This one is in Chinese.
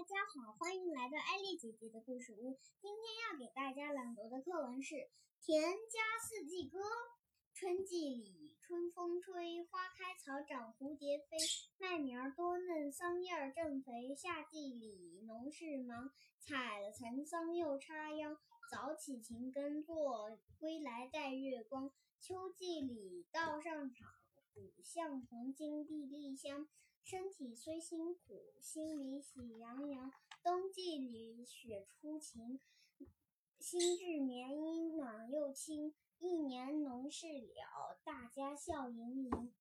大家好，欢迎来到艾丽姐姐的故事屋。今天要给大家朗读的课文是《田家四季歌》。春季里，春风吹，花开草长，蝴蝶飞，麦苗多嫩，桑叶儿正肥。夏季里，农事忙，采了蚕桑又插秧，早起勤耕作，归来带月光。秋季里，稻上场，谷相同，金粒粒香。身体虽辛苦，心里喜洋洋。冬季里雪初晴，新制棉衣暖又轻。一年农事了，大家笑盈盈。